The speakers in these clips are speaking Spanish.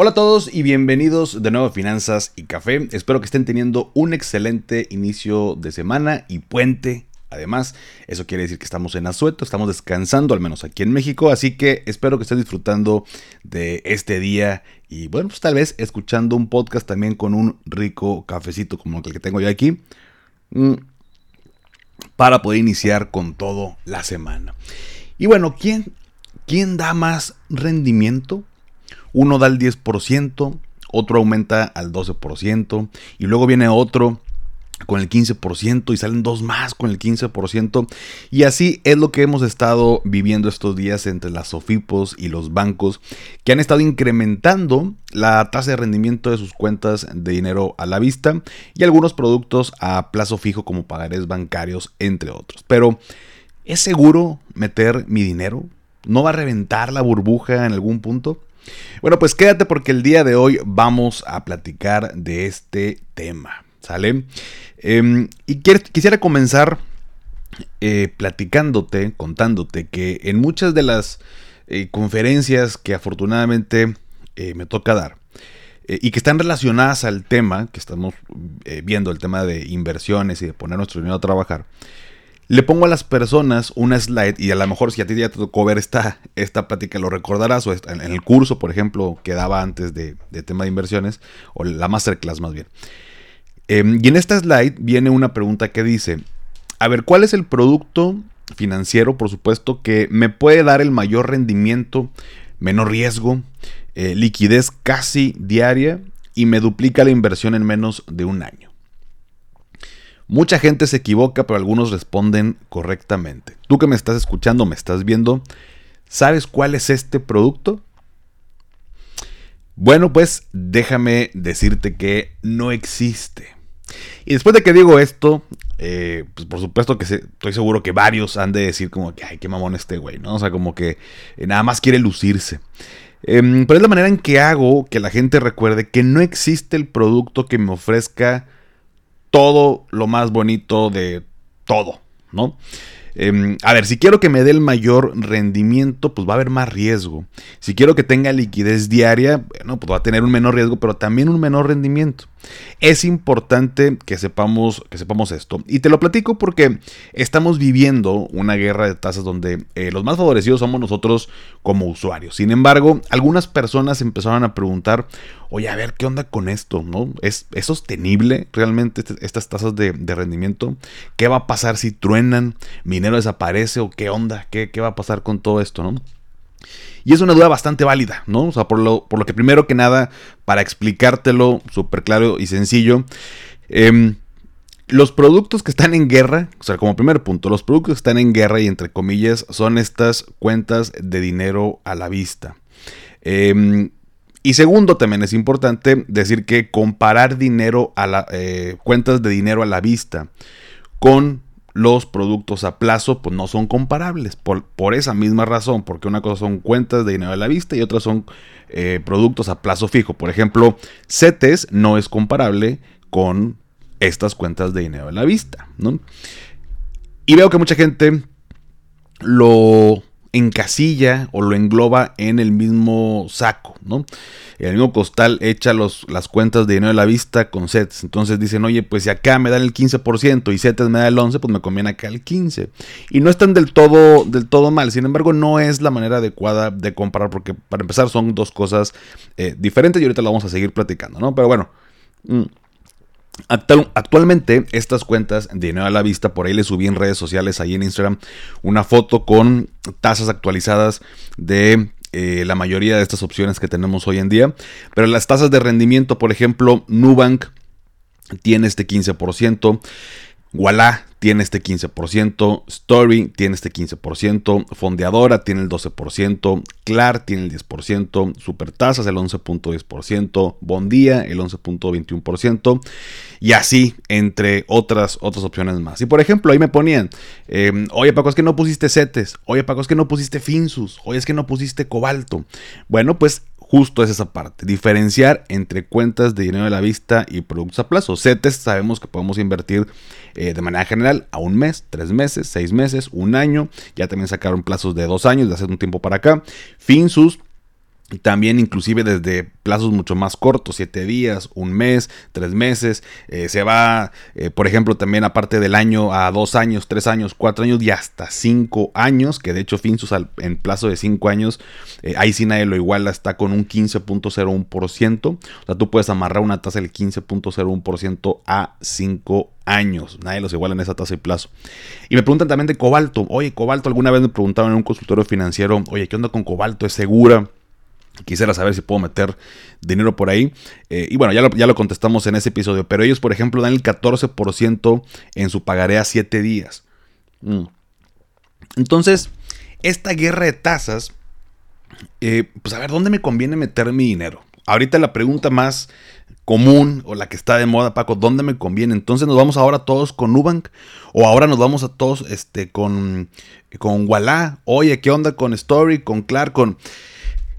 Hola a todos y bienvenidos de nuevo a Finanzas y Café. Espero que estén teniendo un excelente inicio de semana y puente. Además, eso quiere decir que estamos en asueto, estamos descansando, al menos aquí en México, así que espero que estén disfrutando de este día y bueno, pues tal vez escuchando un podcast también con un rico cafecito como el que tengo yo aquí, mm, para poder iniciar con todo la semana. Y bueno, ¿quién, quién da más rendimiento? Uno da el 10%, otro aumenta al 12% y luego viene otro con el 15% y salen dos más con el 15%. Y así es lo que hemos estado viviendo estos días entre las SOFIPOS y los bancos que han estado incrementando la tasa de rendimiento de sus cuentas de dinero a la vista y algunos productos a plazo fijo como pagarés bancarios, entre otros. Pero, ¿es seguro meter mi dinero? ¿No va a reventar la burbuja en algún punto? Bueno, pues quédate porque el día de hoy vamos a platicar de este tema, ¿sale? Em, y quisiera comenzar eh, platicándote, contándote que en muchas de las eh, conferencias que afortunadamente eh, me toca dar, y que están relacionadas al tema que estamos viendo, el tema de inversiones y de poner nuestro dinero a trabajar, le pongo a las personas una slide y a lo mejor si a ti ya te tocó ver esta, esta plática lo recordarás o en el curso, por ejemplo, que daba antes de, tema de inversiones o la masterclass más bien. Em, y en esta slide viene una pregunta que dice, a ver, ¿cuál es el producto financiero, por supuesto, que me puede dar el mayor rendimiento, menor riesgo, eh, liquidez casi diaria y me duplica la inversión en menos de un año? Mucha gente se equivoca, pero algunos responden correctamente. Tú que me estás escuchando, me estás viendo, ¿sabes cuál es este producto? Bueno, pues déjame decirte que no existe. Y después de que digo esto, eh, pues por supuesto que estoy seguro que varios han de decir como que, ay, qué mamón este güey, ¿no? O sea, como que eh, nada más quiere lucirse. Em, pero es la manera en que hago que la gente recuerde que no existe el producto que me ofrezca todo lo más bonito de todo, ¿no? Em, a ver, si quiero que me dé el mayor rendimiento, pues va a haber más riesgo. Si quiero que tenga liquidez diaria, bueno, pues va a tener un menor riesgo, pero también un menor rendimiento. Es importante que sepamos, que sepamos esto. Y te lo platico porque estamos viviendo una guerra de tasas donde eh, los más favorecidos somos nosotros como usuarios. Sin embargo, algunas personas empezaron a preguntar, oye, a ver, ¿qué onda con esto? ¿No? ¿Es, sostenible realmente este, estas tasas de, rendimiento? ¿Qué va a pasar si truenan? ¿Mi dinero desaparece? ¿O qué onda? ¿Qué, qué va a pasar con todo esto? ¿no? Y es una duda bastante válida, ¿no? O sea, por lo, por lo que primero que nada, para explicártelo súper claro y sencillo, em, los productos que están en guerra, o sea, como primer punto, los productos que están en guerra y entre comillas son estas cuentas de dinero a la vista. Em, y segundo, también es importante decir que comparar dinero a la, eh, cuentas de dinero a la vista con los productos a plazo pues no son comparables por, por, esa misma razón, porque una cosa son cuentas de dinero a la vista y otras son eh, productos a plazo fijo. Por ejemplo, CETES no es comparable con estas cuentas de dinero a la vista. ¿no? Y veo que mucha gente lo encasilla o lo engloba en el mismo saco, ¿no? El mismo costal echa los, las cuentas de dinero de la vista con sets. Entonces dicen, oye, pues si acá me dan el 15% y sets me da el 11%, pues me conviene acá el 15%. Y no están del todo, del todo mal. Sin embargo, no es la manera adecuada de comparar, porque para empezar son dos cosas eh, diferentes y ahorita lo vamos a seguir platicando, ¿no? Pero bueno. Mm, actualmente estas cuentas de dinero a la vista, por ahí les subí en redes sociales, ahí en Instagram, una foto con tasas actualizadas de eh, la mayoría de estas opciones que tenemos hoy en día. Pero las tasas de rendimiento, por ejemplo, Nubank tiene este 15%. Walla tiene este 15%, Story tiene este 15%, Fondeadora tiene el 12%, Clar tiene el 10%, Supertasas el 11.10%, Bondía el 11.21% y así entre otras, otras opciones más. Y por ejemplo, ahí me ponían, em, oye Paco, es que no pusiste CETES, oye Paco, es que no pusiste Finsus, oye es que no pusiste Cobalto. Bueno, pues justo es esa parte, diferenciar entre cuentas de dinero de la vista y productos a plazo. CETES sabemos que podemos invertir eh, de manera general a un mes, tres meses, seis meses, un año. Ya también sacaron plazos de dos años de hace un tiempo para acá. FinSUS también inclusive desde plazos mucho más cortos, siete días, un mes, tres meses. Eh, se va, eh, por ejemplo, también aparte del año a dos años, tres años, cuatro años y hasta cinco años, que de hecho Finsus en plazo de cinco años, eh, ahí sí nadie lo iguala, está con un 15.01%. O sea, tú puedes amarrar una tasa del 15.01% a cinco años. Nadie los iguala en esa tasa y plazo. Y me preguntan también de cobalto. Oye, cobalto, alguna vez me preguntaban en un consultorio financiero, oye, ¿qué onda con cobalto? ¿Es segura? Quisiera saber si puedo meter dinero por ahí. Eh, y bueno, ya lo, ya lo, contestamos en ese episodio. Pero ellos, por ejemplo, dan el 14% en su pagaré a 7 días. Mm. Entonces, esta guerra de tasas, eh, pues a ver, ¿dónde me conviene meter mi dinero? Ahorita la pregunta más común o la que está de moda, Paco, ¿dónde me conviene? Entonces nos vamos ahora todos con Nubank o ahora nos vamos a todos este, con, con Walla. Oye, ¿qué onda con Story, con Clark, con...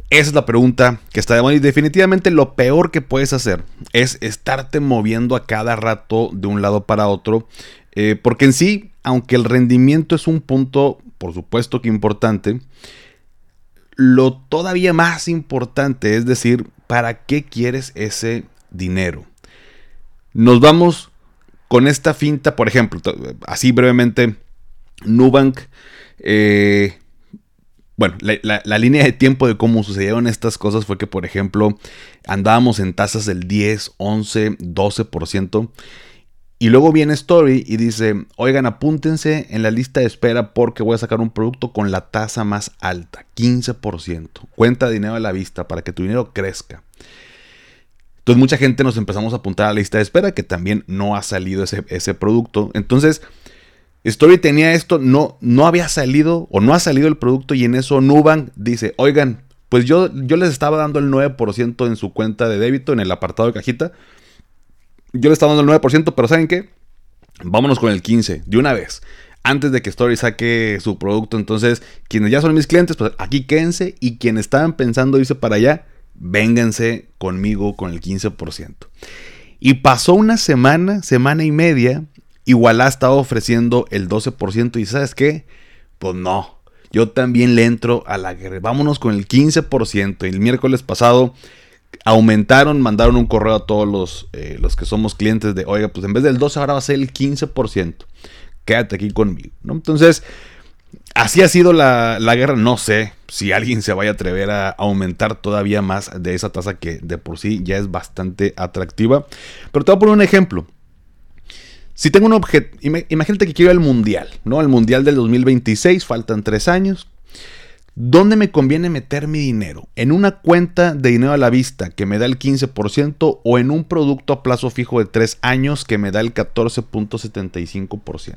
Esa es la pregunta que está de moda y definitivamente lo peor que puedes hacer es estarte moviendo a cada rato de un lado para otro, eh, porque en sí, aunque el rendimiento es un punto, por supuesto que importante, lo todavía más importante es decir, ¿para qué quieres ese dinero? Nos vamos con esta finta, por ejemplo, así brevemente, Nubank. Eh, bueno, la, línea de tiempo de cómo sucedieron estas cosas fue que, por ejemplo, andábamos en tasas del 10, 11, 12%. Y luego viene Story y dice, oigan, apúntense en la lista de espera porque voy a sacar un producto con la tasa más alta, 15%. Cuenta dinero a la vista para que tu dinero crezca. Entonces mucha gente nos empezamos a apuntar a la lista de espera que también no ha salido ese, ese producto. Entonces Story tenía esto, no, no había salido o no ha salido el producto y en eso Nubank dice, oigan, pues yo, yo les estaba dando el 9% en su cuenta de débito en el apartado de cajita. Yo les estaba dando el 9%, pero ¿saben qué? Vámonos con el 15% de una vez. Antes de que Story saque su producto. Entonces, quienes ya son mis clientes, pues aquí quédense. Y quienes estaban pensando irse para allá, vénganse conmigo con el 15%. Y pasó una semana, semana y media, Igualá estaba ofreciendo el 12% y ¿sabes qué? Pues no. Yo también le entro a la guerra. Vámonos con el 15%. El miércoles pasado aumentaron, mandaron un correo a todos los, eh, los que somos clientes de, oiga, pues en vez del 12 ahora va a ser el 15%. Quédate aquí conmigo. ¿no? Entonces, así ha sido la, la, guerra. No sé si alguien se vaya a atrever a aumentar todavía más de esa tasa que de por sí ya es bastante atractiva. Pero te voy a poner un ejemplo. Si tengo un objeto, imagínate que quiero el mundial, ¿no? El mundial del 2026, faltan tres años. ¿Dónde me conviene meter mi dinero? ¿En una cuenta de dinero a la vista que me da el 15% o en un producto a plazo fijo de tres años que me da el 14.75%?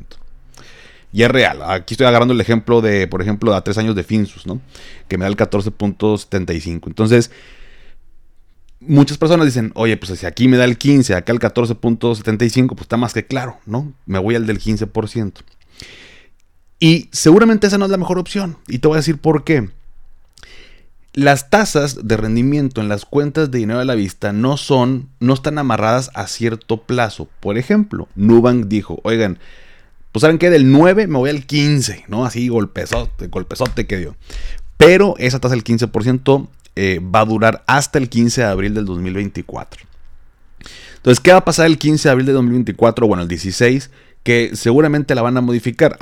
Y es real. Aquí estoy agarrando el ejemplo de, por ejemplo, a tres años de Finsus, ¿no? Que me da el 14.75. Entonces, muchas personas dicen, oye, pues si aquí me da el 15, acá el 14.75, pues está más que claro, ¿no? Me voy al del 15%. Y seguramente esa no es la mejor opción. Y te voy a decir por qué. Las tasas de rendimiento en las cuentas de dinero a la vista no son, no están amarradas a cierto plazo. Por ejemplo, Nubank dijo, oigan, pues saben que del 9 me voy al 15, ¿no? Así golpezote, golpezote que dio. Pero esa tasa del 15% eh, va a durar hasta el 15 de abril del 2024. Entonces, ¿qué va a pasar el 15 de abril del 2024? Bueno, el 16, que seguramente la van a modificar.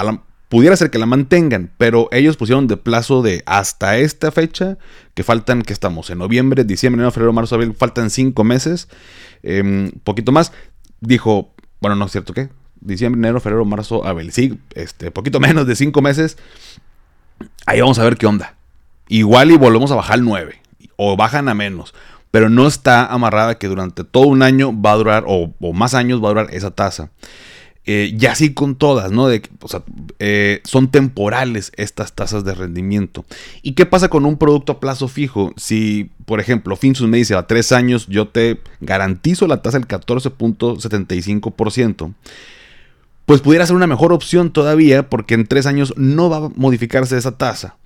pudiera ser que la mantengan, pero ellos pusieron de plazo de hasta esta fecha, que faltan, que estamos en noviembre, diciembre, enero, febrero, marzo, abril, faltan cinco meses, eh, poquito más. Dijo, bueno, no es cierto, ¿qué? Diciembre, enero, febrero, marzo, abril, sí, este, poquito menos de cinco meses. Ahí vamos a ver qué onda. Igual y volvemos a bajar al 9 o bajan a menos, pero no está amarrada que durante todo un año va a durar o, más años va a durar esa tasa. Eh, y así con todas, ¿no? De, o sea, eh, son temporales estas tasas de rendimiento. ¿Y qué pasa con un producto a plazo fijo? Si, por ejemplo, Finsus me dice a tres años yo te garantizo la tasa del 14.75%, pues pudiera ser una mejor opción todavía porque en tres años no va a modificarse esa tasa.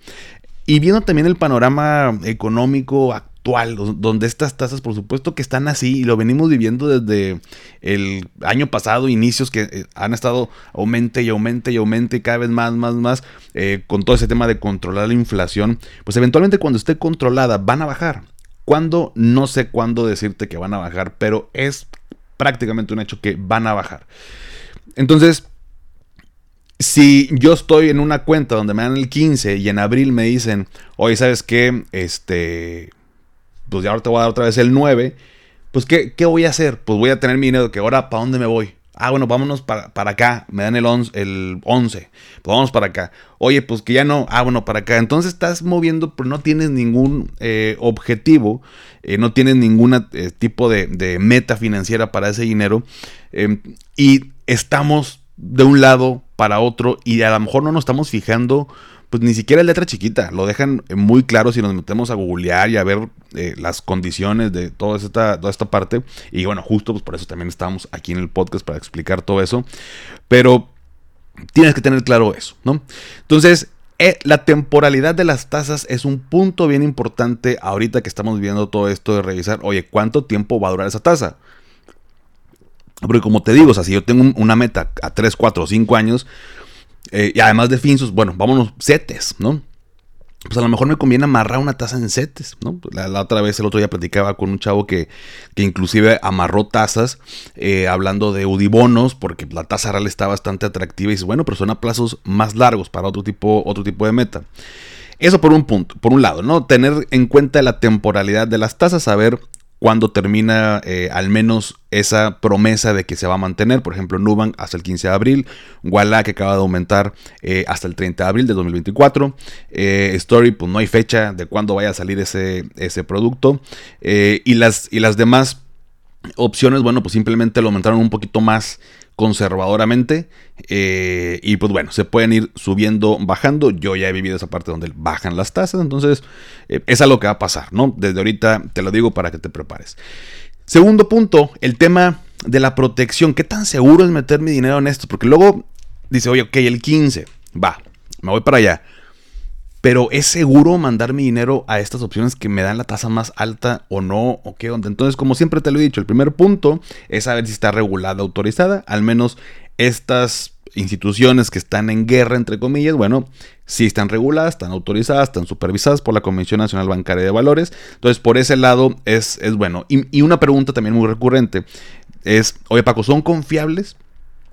Y viendo también el panorama económico actual, donde estas tasas, por supuesto que están así, y lo venimos viviendo desde el año pasado, inicios que eh, han estado aumente y aumente y aumente cada vez más, más, más, eh, con todo ese tema de controlar la inflación, pues eventualmente cuando esté controlada van a bajar. Cuando no sé cuándo decirte que van a bajar, pero es prácticamente un hecho que van a bajar. Entonces, si yo estoy en una cuenta donde me dan el 15 y en abril me dicen, oye, ¿sabes qué? Este, pues ya ahora te voy a dar otra vez el 9, pues ¿qué, voy a hacer? Pues voy a tener mi dinero, que ahora, ¿para dónde me voy? Ah, bueno, vámonos para, acá. Me dan el 11, el 11. Pues vamos para acá. Oye, pues que ya no. Ah, bueno, para acá. Entonces estás moviendo, pero no tienes ningún eh, objetivo. Eh, no tienes ningún eh, tipo de, meta financiera para ese dinero. Y estamos de un lado para otro. Y a lo mejor no nos estamos fijando pues ni siquiera es letra chiquita, lo dejan muy claro si nos metemos a googlear y a ver eh, las condiciones de toda esta, toda esta parte. Y bueno, justo pues por eso también estamos aquí en el podcast para explicar todo eso. Pero tienes que tener claro eso, ¿no? Entonces, eh, la temporalidad de las tasas es un punto bien importante ahorita que estamos viendo todo esto de revisar, oye, ¿cuánto tiempo va a durar esa tasa? Porque como te digo, o sea, si yo tengo una meta a 3, 4, 5 años, eh, y además de Finsus, bueno, vámonos, setes, ¿no? Pues a lo mejor me conviene amarrar una taza en setes, ¿no? La, otra vez, el otro día platicaba con un chavo que, que inclusive amarró tazas, eh, hablando de Udibonos, porque la tasa real está bastante atractiva y dice, bueno, pero son a plazos más largos para otro tipo, otro tipo de meta. Eso por un punto, por un lado, ¿no? Tener en cuenta la temporalidad de las tasas, saber cuando termina eh, al menos esa promesa de que se va a mantener. Por ejemplo, Nubank hasta el 15 de abril, Walla que acaba de aumentar eh, hasta el 30 de abril de 2024. Eh, Story, pues no hay fecha de cuándo vaya a salir ese, ese producto. y, las, y las demás opciones, bueno, pues simplemente lo aumentaron un poquito más conservadoramente. Eh, y pues bueno, se pueden ir subiendo, bajando. Yo ya he vivido esa parte donde bajan las tasas. Entonces, eh, es a lo que va a pasar, ¿no? Desde ahorita te lo digo para que te prepares. Segundo punto, el tema de la protección. ¿Qué tan seguro es meter mi dinero en esto? Porque luego dice, oye, ok, el 15, va, me voy para allá. Pero ¿es seguro mandar mi dinero a estas opciones que me dan la tasa más alta o no? ¿O qué onda? Entonces, como siempre te lo he dicho, el primer punto es saber si está regulada, autorizada. Al menos estas instituciones que están en guerra, entre comillas, bueno, si están reguladas, están autorizadas, están supervisadas por la Comisión Nacional Bancaria de Valores. Entonces, por ese lado es, es bueno. Y, y una pregunta también muy recurrente es, oye Paco, ¿son confiables?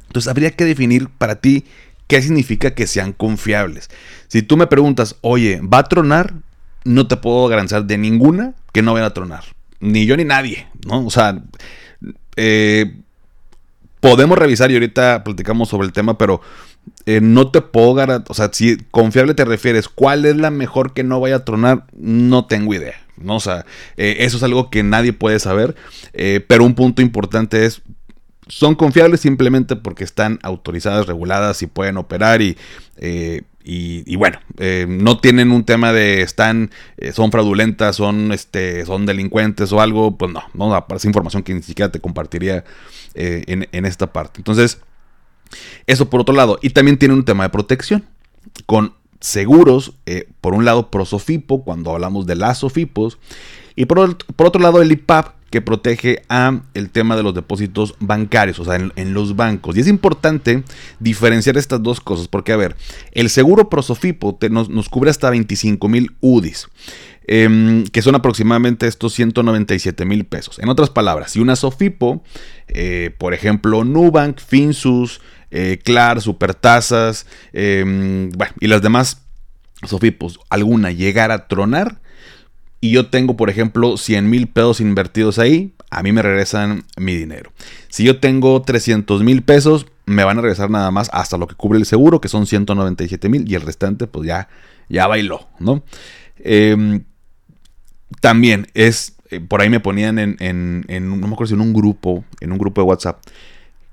Entonces, habría que definir para ti ¿Qué significa que sean confiables? Si tú me preguntas, oye, ¿va a tronar? No te puedo garantizar de ninguna que no vaya a tronar. Ni yo ni nadie, ¿no? O sea, eh, podemos revisar y ahorita platicamos sobre el tema, pero eh, no te puedo garantizar, o sea, si confiable te refieres, ¿cuál es la mejor que no vaya a tronar? No tengo idea. ¿no? O sea, eh, eso es algo que nadie puede saber, pero un punto importante es, son confiables simplemente porque están autorizadas, reguladas y pueden operar y, eh, y, bueno, eh, no tienen un tema de están, eh, son fraudulentas, son, este, son delincuentes o algo, pues no, no aparece información que ni siquiera te compartiría en, en, esta parte. Entonces, eso por otro lado. Y también tiene un tema de protección con seguros, por un lado Prosofipo, cuando hablamos de las Sofipos, y por, por otro lado el IPAP, que protege a el tema de los depósitos bancarios, o sea, en, los bancos. Y es importante diferenciar estas dos cosas, porque a ver, el seguro Prosofipo nos, cubre hasta 25 mil UDIs. Em, que son aproximadamente estos 197 mil pesos. En otras palabras, si una Sofipo, eh, por ejemplo, Nubank, Finsus, eh, Clar, Supertasas, em, bueno, y las demás Sofipos, alguna llegara a tronar, y yo tengo, por ejemplo, 100 mil pesos invertidos ahí, a mí me regresan mi dinero. Si yo tengo 300 mil pesos, me van a regresar nada más hasta lo que cubre el seguro, que son 197 mil, y el restante, pues ya, ya bailó, ¿no? Em, también es, eh, por ahí me ponían en, en, en un grupo, en un grupo de WhatsApp,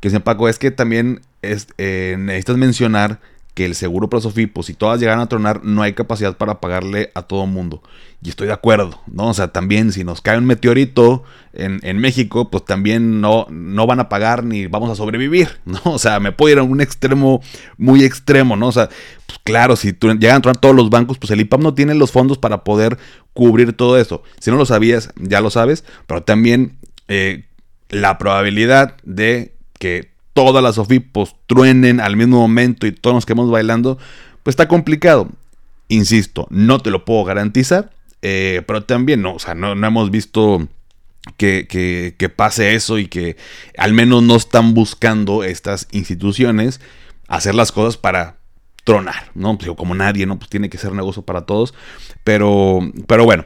que decían, Paco, es que también eh, necesitas mencionar que el seguro para Sofipo, si todas llegan a tronar, no hay capacidad para pagarle a todo mundo. Y estoy de acuerdo, ¿no? O sea, también si nos cae un meteorito en, México, pues también no, no van a pagar ni vamos a sobrevivir, ¿no? O sea, me puedo ir a un extremo muy extremo, ¿no? O sea, pues claro, si llegan a tronar todos los bancos, pues el IPAP no tiene los fondos para poder cubrir todo eso. Si no lo sabías, ya lo sabes, pero también eh, la probabilidad de que todas las Sofipos truenen al mismo momento y todos nos quedemos bailando, pues está complicado. Insisto, no te lo puedo garantizar, eh, pero también no, o sea, no, hemos visto que, que, pase eso y que al menos no están buscando estas instituciones hacer las cosas para tronar, ¿no? Pues, como nadie, ¿no? Pues tiene que ser negocio para todos, pero, pero bueno.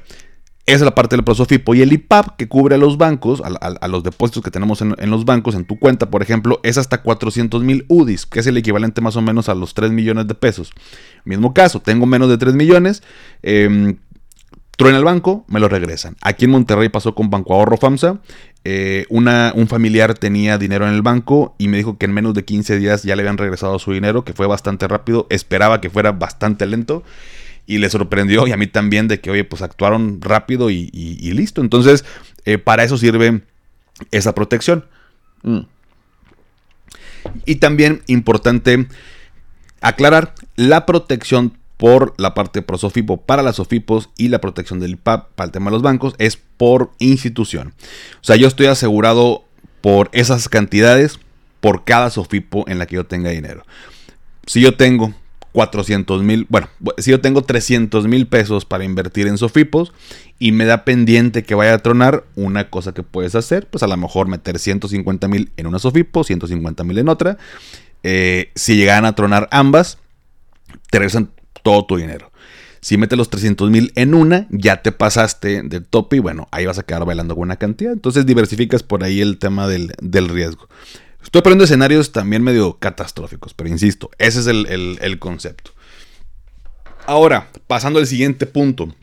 Esa es la parte del Prosofipo. Y el IPAP que cubre a los bancos, a, los depósitos que tenemos en, los bancos, en tu cuenta, por ejemplo, es hasta 400 mil UDIs, que es el equivalente más o menos a los 3 millones de pesos. Mismo caso, tengo menos de 3 millones, eh, truena el banco, me lo regresan. Aquí en Monterrey pasó con Banco Ahorro FAMSA. Eh, un familiar tenía dinero en el banco y me dijo que en menos de 15 días ya le habían regresado su dinero, que fue bastante rápido. Esperaba que fuera bastante lento y le sorprendió y a mí también de que, oye, pues actuaron rápido y, listo. Entonces, eh, para eso sirve esa protección. Mm. Y también importante aclarar, la protección por la parte pro Sofipo para las Sofipos y la protección del IPAP para el tema de los bancos es por institución. O sea, yo estoy asegurado por esas cantidades por cada Sofipo en la que yo tenga dinero. Si yo tengo 400 mil, bueno, si yo tengo 300 mil pesos para invertir en Sofipos y me da pendiente que vaya a tronar, una cosa que puedes hacer, pues a lo mejor meter 150 mil en una Sofipo, 150 mil en otra. Eh, si llegan a tronar ambas, te regresan todo tu dinero. Si metes los 300 mil en una, ya te pasaste del tope y bueno, ahí vas a quedar bailando una cantidad. Entonces diversificas por ahí el tema del, del riesgo. Estoy poniendo escenarios también medio catastróficos, pero insisto, ese es el, concepto. Ahora, pasando al siguiente punto.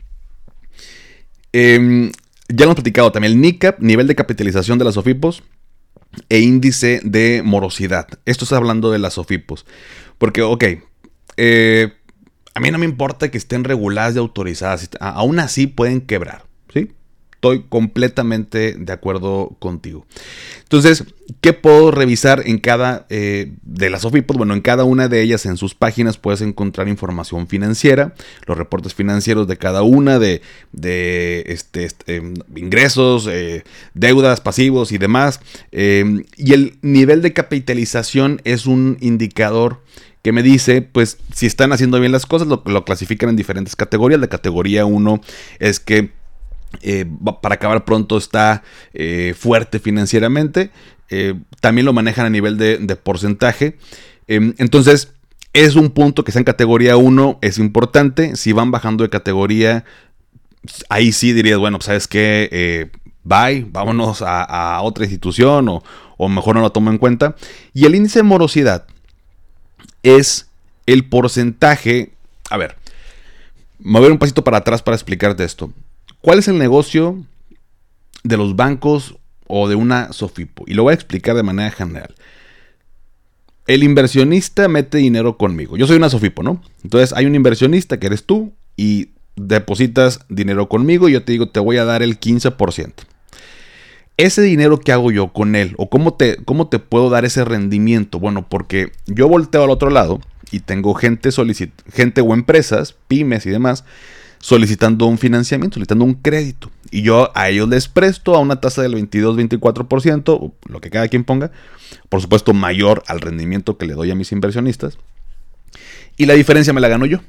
Em, ya lo hemos platicado también, el NICAP, nivel de capitalización de las OFIPOS e índice de morosidad. Esto está hablando de las OFIPOS. Porque, ok, eh, a mí no me importa que estén reguladas y autorizadas, aún así pueden quebrar. Estoy completamente de acuerdo contigo. Entonces, ¿qué puedo revisar en cada eh, de las OFIPOS? Bueno, en cada una de ellas en sus páginas puedes encontrar información financiera, los reportes financieros de cada una, de, este, este em, ingresos, eh, deudas, pasivos y demás. Em, y el nivel de capitalización es un indicador que me dice, pues, si están haciendo bien las cosas, lo, lo clasifican en diferentes categorías. La categoría 1 es que eh, para acabar pronto está eh, fuerte financieramente. Eh, también lo manejan a nivel de, porcentaje. Em, entonces, es un punto que está en categoría 1, es importante. Si van bajando de categoría, ahí sí dirías, bueno, pues, ¿sabes qué? bye, vámonos a, otra institución o, o, mejor no lo tomo en cuenta. Y el índice de morosidad es el porcentaje. A ver, me voy un pasito para atrás para explicarte esto. ¿Cuál es el negocio de los bancos o de una Sofipo? Y lo voy a explicar de manera general. El inversionista mete dinero conmigo. Yo soy una Sofipo, ¿no? Entonces hay un inversionista que eres tú y depositas dinero conmigo y yo te digo, te voy a dar el 15%. Ese dinero que hago yo con él o cómo te, cómo te puedo dar ese rendimiento? Bueno, porque yo volteo al otro lado y tengo gente, gente o empresas, pymes y demás, solicitando un financiamiento, solicitando un crédito. Y yo a ellos les presto a una tasa del 22-24%, lo que cada quien ponga, por supuesto mayor al rendimiento que le doy a mis inversionistas. Y la diferencia me la gano yo,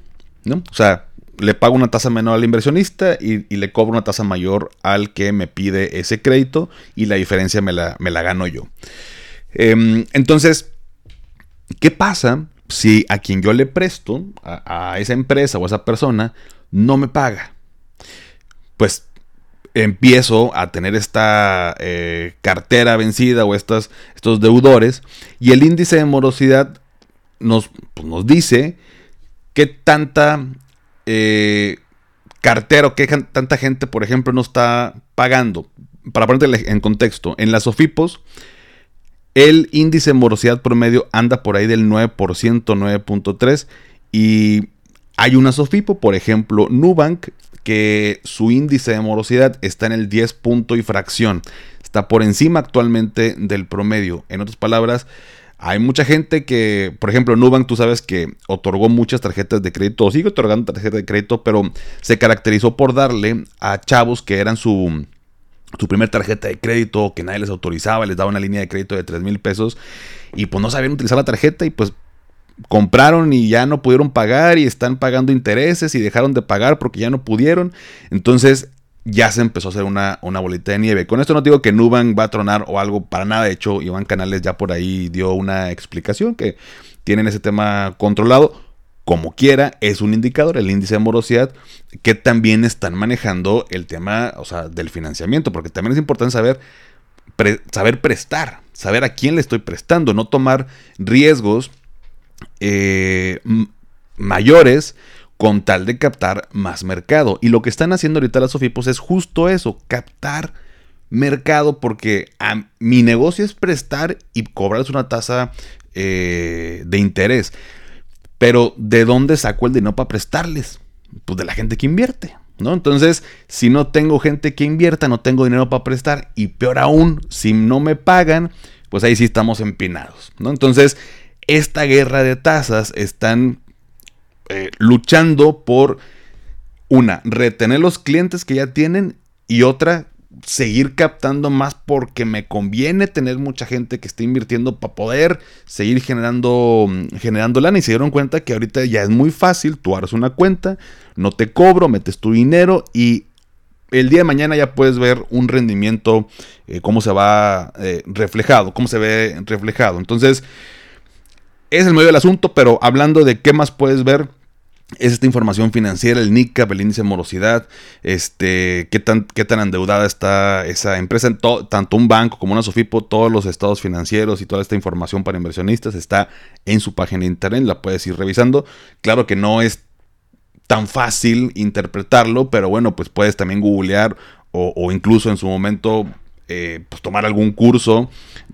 ¿no? O sea, le pago una tasa menor al inversionista y, le cobro una tasa mayor al que me pide ese crédito y la diferencia me la, me la gano yo. Em, entonces, ¿qué pasa si a quien yo le presto, a, a esa empresa o a esa persona, no me paga. Pues empiezo a tener esta eh, cartera vencida o estas, estos deudores y el índice de morosidad nos, pues, nos dice qué tanta eh, cartera o qué tanta gente, por ejemplo, no está pagando. Para ponerte en contexto, en las OFIPOS El índice de morosidad promedio anda por ahí del 9%, 9.3%. Y hay una Sofipo, por ejemplo, Nubank, que su índice de morosidad está en el 10 punto y fracción. Está por encima actualmente del promedio. En otras palabras, hay mucha gente que, por ejemplo, Nubank, tú sabes que otorgó muchas tarjetas de crédito, o sigue otorgando tarjetas de crédito, pero se caracterizó por darle a chavos que eran su, su primer tarjeta de crédito, que nadie les autorizaba, les daba una línea de crédito de 3 mil pesos, y pues no sabían utilizar la tarjeta y pues compraron y ya no pudieron pagar y están pagando intereses y dejaron de pagar porque ya no pudieron. Entonces ya se empezó a hacer una, una bolita de nieve. Con esto no digo que Nubank va a tronar o algo para nada. De hecho, Iván Canales ya por ahí dio una explicación que tienen ese tema controlado. Como quiera, es un indicador, el índice de morosidad, que también están manejando el tema o sea, del financiamiento, porque también es importante saber, saber prestar, saber a quién le estoy prestando, no tomar riesgos eh, mayores con tal de captar más mercado. Y lo que están haciendo ahorita las Sofipos es justo eso, captar mercado porque mi negocio es prestar y cobrarles una tasa eh, de interés. Pero ¿de dónde saco el dinero para prestarles? Pues de la gente que invierte. ¿No? Entonces, si no tengo gente que invierta, no tengo dinero para prestar. Y peor aún, si no me pagan, pues ahí sí estamos empinados. ¿no? Entonces, esta guerra de tasas están eh, luchando por una, retener los clientes que ya tienen y otra, seguir captando más porque me conviene tener mucha gente que esté invirtiendo para poder seguir generando, generando lana. Y se dieron cuenta que ahorita ya es muy fácil, tú abres una cuenta, no te cobro, metes tu dinero y el día de mañana ya puedes ver un rendimiento, eh, cómo se va eh, reflejado, cómo se ve reflejado. Entonces, es el medio del asunto, pero hablando de qué más puedes ver, es esta información financiera, el NICAP, el índice de morosidad, este, qué tan, qué tan endeudada está esa empresa, tanto un banco como una Sofipo, todos los estados financieros y toda esta información para inversionistas está en su página de internet, la puedes ir revisando. Claro que no es tan fácil interpretarlo, pero bueno, pues puedes también googlear o, o incluso en su momento eh, pues tomar algún curso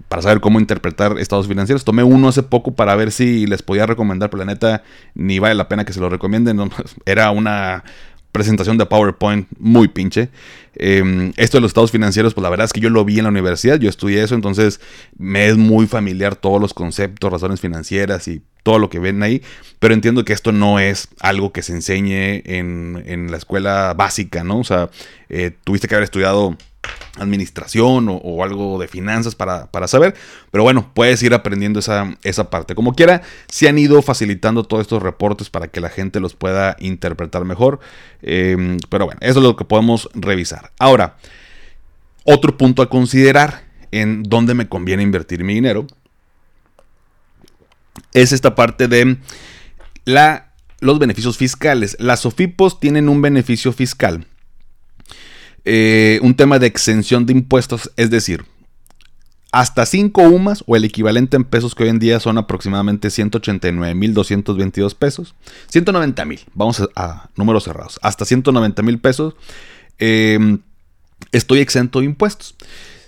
para saber cómo interpretar estados financieros. Tomé uno hace poco para ver si les podía recomendar, pero la neta ni vale la pena que se lo recomienden. Era una presentación de PowerPoint muy pinche. Em, esto de los estados financieros, pues la verdad es que yo lo vi en la universidad, yo estudié eso, entonces me es muy familiar todos los conceptos, razones financieras y todo lo que ven ahí, pero entiendo que esto no es algo que se enseñe en, la escuela básica, ¿no? O sea, eh, tuviste que haber estudiado administración o, algo de finanzas para, saber. Pero bueno, puedes ir aprendiendo esa, esa parte. Como quiera, se han ido facilitando todos estos reportes para que la gente los pueda interpretar mejor. Em, pero bueno, eso es lo que podemos revisar. Ahora, otro punto a considerar en dónde me conviene invertir mi dinero es esta parte de la, los beneficios fiscales. Las SOFIPOS tienen un beneficio fiscal eh, un tema de exención de impuestos, es decir, hasta 5 UMAS o el equivalente en pesos que hoy en día son aproximadamente 189.222 pesos, 190.000, vamos a, números cerrados, hasta 190.000 pesos, eh, estoy exento de impuestos.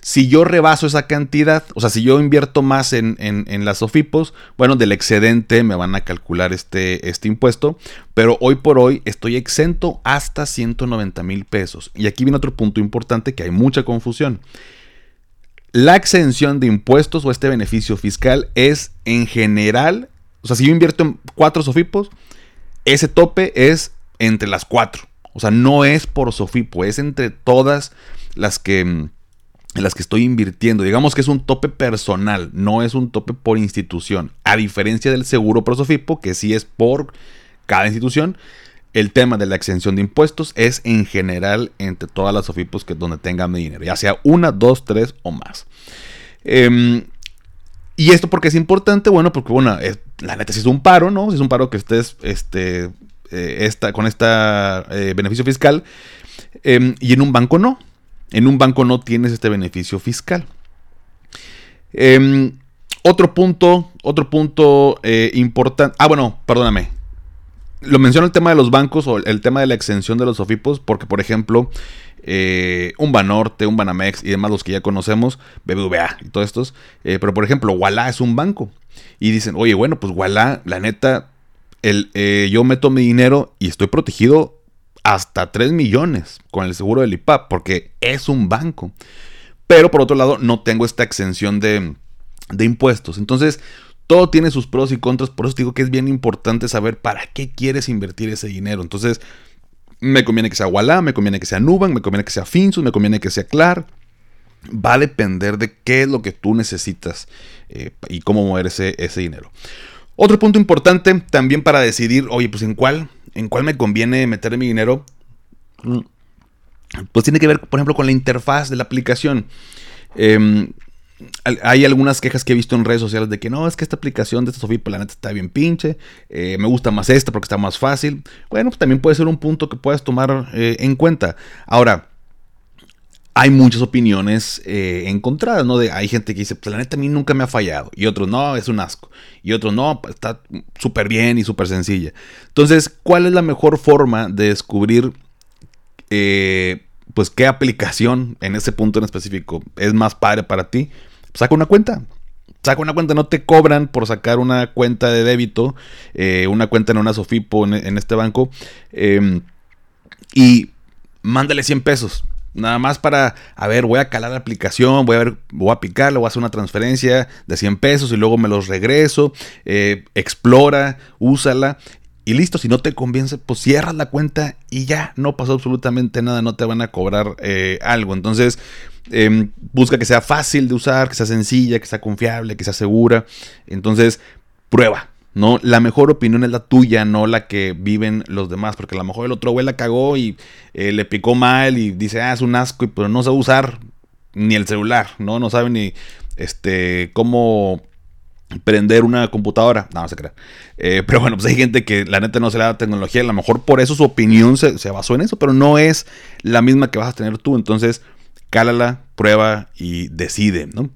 Si yo rebaso esa cantidad, o sea, si yo invierto más en, las OFIPOS, bueno, del excedente me van a calcular este, este impuesto, pero hoy por hoy estoy exento hasta 190 mil pesos. Y aquí viene otro punto importante que hay mucha confusión. La exención de impuestos o este beneficio fiscal es en general, o sea, si yo invierto en cuatro SOFIPOS, ese tope es entre las cuatro. O sea, no es por SOFIPO, es entre todas las que en las que estoy invirtiendo. Digamos que es un tope personal, no es un tope por institución. A diferencia del seguro Prosofipo, que sí es por cada institución, el tema de la exención de impuestos es en general entre todas las SOFIPOS que donde tengan dinero, ya sea una, dos, tres o más. Em, y esto porque es importante, bueno, porque bueno, la neta si es un paro, ¿no? Si es un paro que estés este, eh, con este beneficio fiscal em, y en un banco no. En un banco no tienes este beneficio fiscal. Em, otro punto, otro punto eh, importante. Ah, bueno, perdóname. Lo menciono el tema de los bancos o el tema de la exención de los OFIPOS, porque, por ejemplo, eh, un Banorte, un Banamex y demás, los que ya conocemos, BBVA y todos estos. Eh, pero por ejemplo, Walla es un banco. Y dicen, oye, bueno, pues Walla, la neta, el, yo meto mi dinero y estoy protegido hasta 3 millones con el seguro del IPAP, porque es un banco. Pero por otro lado, no tengo esta exención de, de impuestos. Entonces, todo tiene sus pros y contras, por eso digo que es bien importante saber para qué quieres invertir ese dinero. Entonces, me conviene que sea Walla, me conviene que sea Nubank, me conviene que sea Finsus, me conviene que sea Clar. Va a depender de qué es lo que tú necesitas eh, y cómo mover ese, ese dinero. Otro punto importante también para decidir, oye, pues en cuál, en cuál me conviene meter mi dinero, mm, pues tiene que ver, por ejemplo, con la interfaz de la aplicación. Eh, hay algunas quejas que he visto en redes sociales de que no, es que esta aplicación de esta Sofía Planeta está bien pinche, eh, me gusta más esta porque está más fácil. Bueno, pues también puede ser un punto que puedas tomar eh, en cuenta. Ahora, hay muchas opiniones eh, encontradas, ¿no? De, hay gente que dice, pues la neta a mí nunca me ha fallado. Y otros, no, es un asco. Y otros, no, está súper bien y súper sencilla. Entonces, ¿cuál es la mejor forma de descubrir pues qué aplicación en ese punto en específico es más padre para ti? saca una cuenta. Saca una cuenta, no te cobran por sacar una cuenta de débito, eh, una cuenta en una Sofipo en, este banco. Em, y mándale 100 pesos. Nada más para, a ver, voy a calar la aplicación, voy a ver, voy a voy a hacer una transferencia de 100 pesos y luego me los regreso. Eh, explora, úsala y listo. Si no te convence, pues cierras la cuenta y ya no pasó absolutamente nada, no te van a cobrar eh, algo. Entonces, Em, busca que sea fácil de usar, que sea sencilla, que sea confiable, que sea segura. Entonces, prueba. ¿No? La mejor opinión es la tuya, no la que viven los demás, porque a lo mejor el otro güey la cagó y eh, le picó mal y dice, ah, es un asco, pero no sabe usar ni el celular, ¿no? No sabe ni este, cómo prender una computadora. No, no se crea. Eh, pero bueno, pues hay gente que la neta no se le da tecnología, a lo mejor por eso su opinión se, se basó en eso, pero no es la misma que vas a tener tú. Entonces, cálala, prueba y decide, ¿no?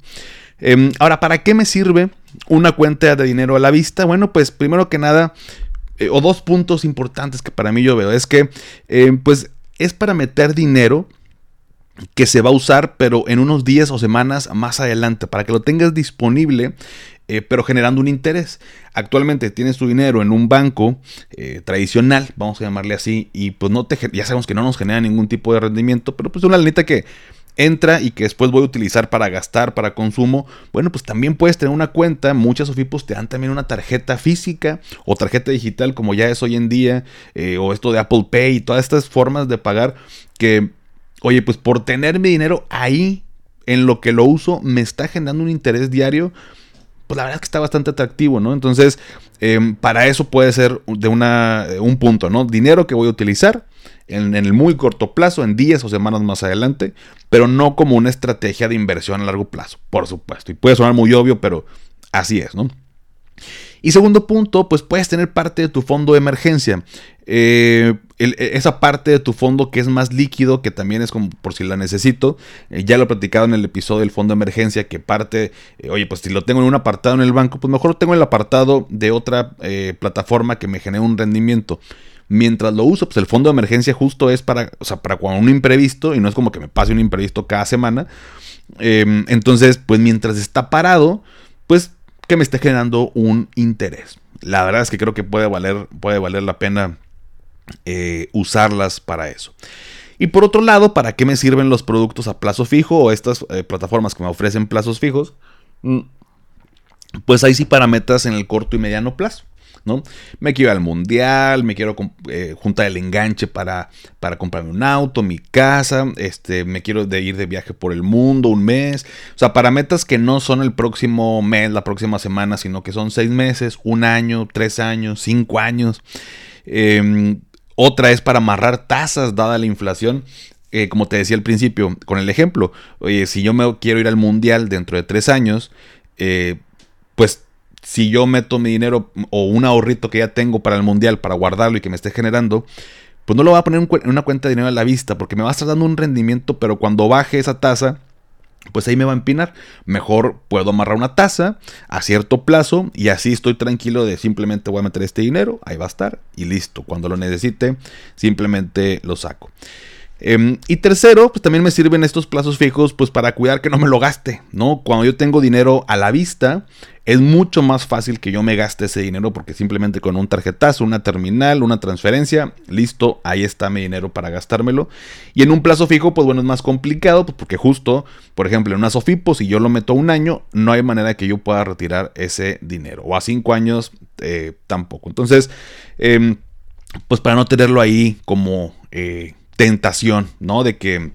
Em, ahora, ¿para qué me sirve una cuenta de dinero a la vista? Bueno, pues primero que nada, eh, o dos puntos importantes que para mí yo veo, es que, em, pues, es para meter dinero que se va a usar, pero en unos días o semanas más adelante, para que lo tengas disponible, eh, pero generando un interés. Actualmente tienes tu dinero en un banco eh, tradicional, vamos a llamarle así, y pues no te, ya sabemos que no nos genera ningún tipo de rendimiento, pero pues una lanita que entra y que después voy a utilizar para gastar, para consumo, bueno, pues también puedes tener una cuenta. Muchas Sofipos te dan también una tarjeta física o tarjeta digital, como ya es hoy en día, eh, o esto de Apple Pay y todas estas formas de pagar que, oye, pues por tener mi dinero ahí en lo que lo uso, me está generando un interés diario. Pues la verdad es que está bastante atractivo, ¿no? Entonces, em, para eso puede ser de una, un punto, ¿no? Dinero que voy a utilizar en, el muy corto plazo, en días o semanas más adelante, pero no como una estrategia de inversión a largo plazo, por supuesto. Y puede sonar muy obvio, pero así es, ¿no? Y segundo punto, pues puedes tener parte de tu fondo de emergencia. Eh, esa parte de tu fondo que es más líquido, que también es como por si la necesito. Eh, ya lo he platicado en el episodio del fondo de emergencia, que parte, eh, oye, pues si lo tengo en un apartado en el banco, pues mejor tengo en el apartado de otra plataforma que me genere un rendimiento mientras lo uso, pues el fondo de emergencia justo es para, o sea, para cuando un imprevisto, y no es como que me pase un imprevisto cada semana. Em, entonces, pues mientras está parado, pues que me esté generando un interés. La verdad es que creo que puede valer, puede valer la pena eh, usarlas para eso. Y por otro lado, ¿para qué me sirven los productos a plazo fijo o estas eh, plataformas que me ofrecen plazos fijos? Mm, pues ahí sí para metas en el corto y mediano plazo. ¿no? Me quiero ir al mundial, me quiero eh, juntar el enganche para, para comprarme un auto, mi casa, este, me quiero ir de viaje por el mundo un mes. O sea, para metas que no son el próximo mes, la próxima semana, sino que son seis meses, un año, tres años, cinco años. Em, otra es para amarrar tasas dada la inflación. Eh, como te decía al principio, con el ejemplo, oye, si yo me quiero ir al mundial dentro de tres años, eh, pues si yo meto mi dinero o un ahorrito que ya tengo para el mundial para guardarlo y que me esté generando, pues no lo voy a poner en una cuenta de dinero a la vista porque me va a estar dando un rendimiento, pero cuando baje esa tasa, pues ahí me va a empinar. Mejor puedo amarrar una tasa a cierto plazo y así estoy tranquilo de simplemente voy a meter este dinero, ahí va a estar y listo. Cuando lo necesite, simplemente lo saco. Em, y tercero, pues también me sirven estos plazos fijos pues para cuidar que no me lo gaste, ¿no? Cuando yo tengo dinero a la vista, es mucho más fácil que yo me gaste ese dinero porque simplemente con un tarjetazo, una terminal, una transferencia, listo, ahí está mi dinero para gastármelo. Y en un plazo fijo, pues bueno, es más complicado pues porque justo, por ejemplo, en una Sofipo, si yo lo meto un año, no hay manera que yo pueda retirar ese dinero. O a cinco años, eh, tampoco. Entonces, em, pues para no tenerlo ahí como... Eh, tentación, ¿no? De que,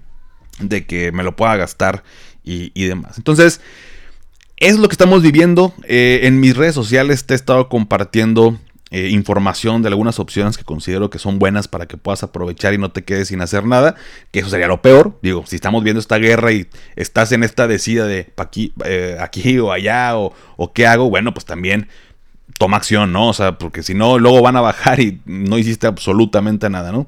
de que me lo pueda gastar y, demás. Entonces, es lo que estamos viviendo. Eh, en mis redes sociales te he estado compartiendo eh, información de algunas opciones que considero que son buenas para que puedas aprovechar y no te quedes sin hacer nada. Que eso sería lo peor. Digo, si estamos viendo esta guerra y estás en esta decida de aquí, eh, aquí o allá o, o qué hago, bueno, pues también toma acción, ¿no? O sea, porque si no, luego van a bajar y no hiciste absolutamente nada, ¿no?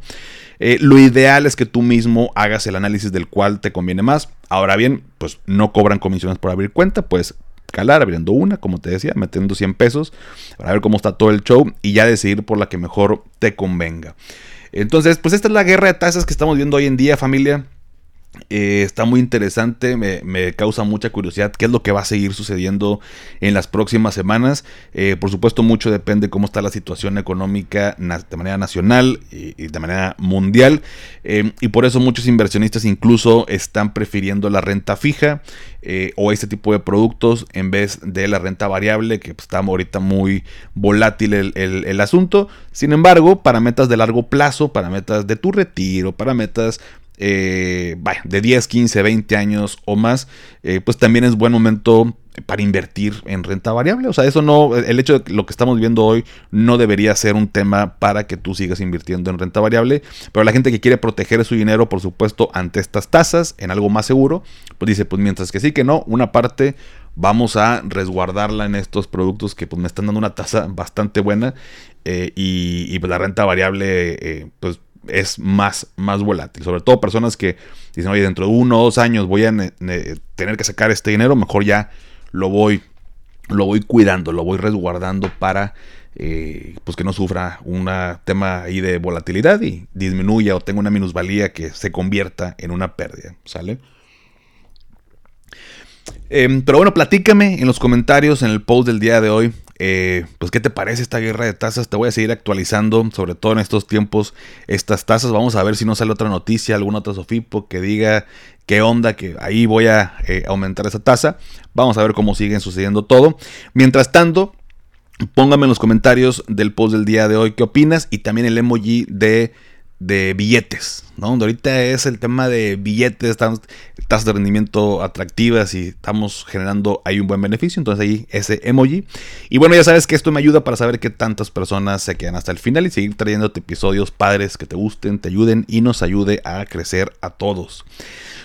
Eh, lo ideal es que tú mismo hagas el análisis del cual te conviene más. Ahora bien, pues no cobran comisiones por abrir cuenta, pues calar abriendo una, como te decía, metiendo 100 pesos para ver cómo está todo el show y ya decidir por la que mejor te convenga. Entonces, pues esta es la guerra de tasas que estamos viendo hoy en día, familia. Eh, está muy interesante, me, causa mucha curiosidad qué es lo que va a seguir sucediendo en las próximas semanas. Eh, por supuesto, mucho depende cómo está la situación económica de manera nacional y, de manera mundial. Eh, y por eso muchos inversionistas incluso están prefiriendo la renta fija o este tipo de productos en vez de la renta variable, que pues, está ahorita muy volátil el, el asunto. Sin embargo, para metas de largo plazo, para metas de tu retiro, para metas eh, de 10, 15, 20 años o más, eh, pues también es buen momento para invertir en renta variable. O sea, eso no, el hecho de lo que estamos viendo hoy no debería ser un tema para que tú sigas invirtiendo en renta variable. Pero la gente que quiere proteger su dinero, por supuesto, ante estas tasas, en algo más seguro, pues dice, pues mientras que sí que no, una parte vamos a resguardarla en estos productos que pues me están dando una tasa bastante buena eh, y, pues la renta variable, pues es más, más volátil. Sobre todo personas que dicen, oye, dentro de uno o dos años voy a tener que sacar este dinero, mejor ya lo voy, lo voy cuidando, lo voy resguardando para eh, pues que no sufra un tema ahí de volatilidad y disminuya o tenga una minusvalía que se convierta en una pérdida. ¿Sale? Em, pero bueno, platícame en los comentarios en el post del día de hoy eh, pues, ¿qué te parece esta guerra de tasas? Te voy a seguir actualizando, sobre todo en estos tiempos, estas tasas. Vamos a ver si no sale otra noticia, alguna otra Sofipo que diga qué onda, que ahí voy a eh, aumentar esa tasa. Vamos a ver cómo siguen sucediendo todo. Mientras tanto, póngame en los comentarios del post del día de hoy qué opinas y también el emoji de de billetes, ¿no? ahorita es el tema de billetes, tasas de rendimiento atractivas y estamos generando ahí un buen beneficio, entonces ahí ese emoji. Y bueno, ya sabes que esto me ayuda para saber qué tantas personas se quedan hasta el final y seguir trayéndote episodios padres que te gusten, te ayuden y nos ayude a crecer a todos.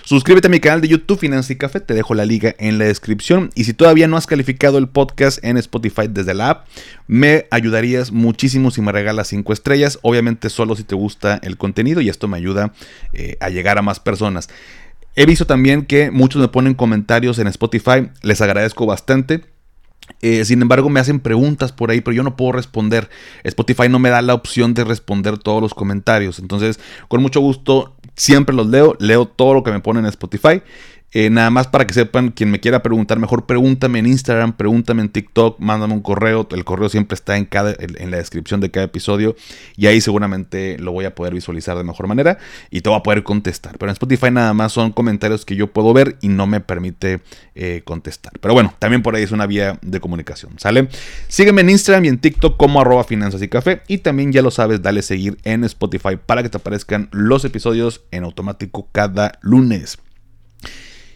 Suscríbete a mi canal de YouTube Finanza y Café, te dejo la liga en la descripción. Y si todavía no has calificado el podcast en Spotify desde la app, me ayudarías muchísimo si me regalas 5 estrellas. Obviamente solo si te gusta el contenido y esto me ayuda eh, a llegar a más personas. He visto también que muchos me ponen comentarios en Spotify, les agradezco bastante. Eh, sin embargo, me hacen preguntas por ahí, pero yo no puedo responder. Spotify no me da la opción de responder todos los comentarios. Entonces, con mucho gusto, siempre los leo. Leo todo lo que me ponen en Spotify. Eh, nada más para que sepan, quien me quiera preguntar, mejor pregúntame en Instagram, pregúntame en TikTok, mándame un correo. El correo siempre está en, cada, en la descripción de cada episodio y ahí seguramente lo voy a poder visualizar de mejor manera y te voy a poder contestar. Pero en Spotify nada más son comentarios que yo puedo ver y no me permite eh, contestar. Pero bueno, también por ahí es una vía de comunicación, ¿sale? Sígueme en Instagram y en TikTok como arroba finanzas y café y también ya lo sabes, dale seguir en Spotify para que te aparezcan los episodios en automático cada lunes.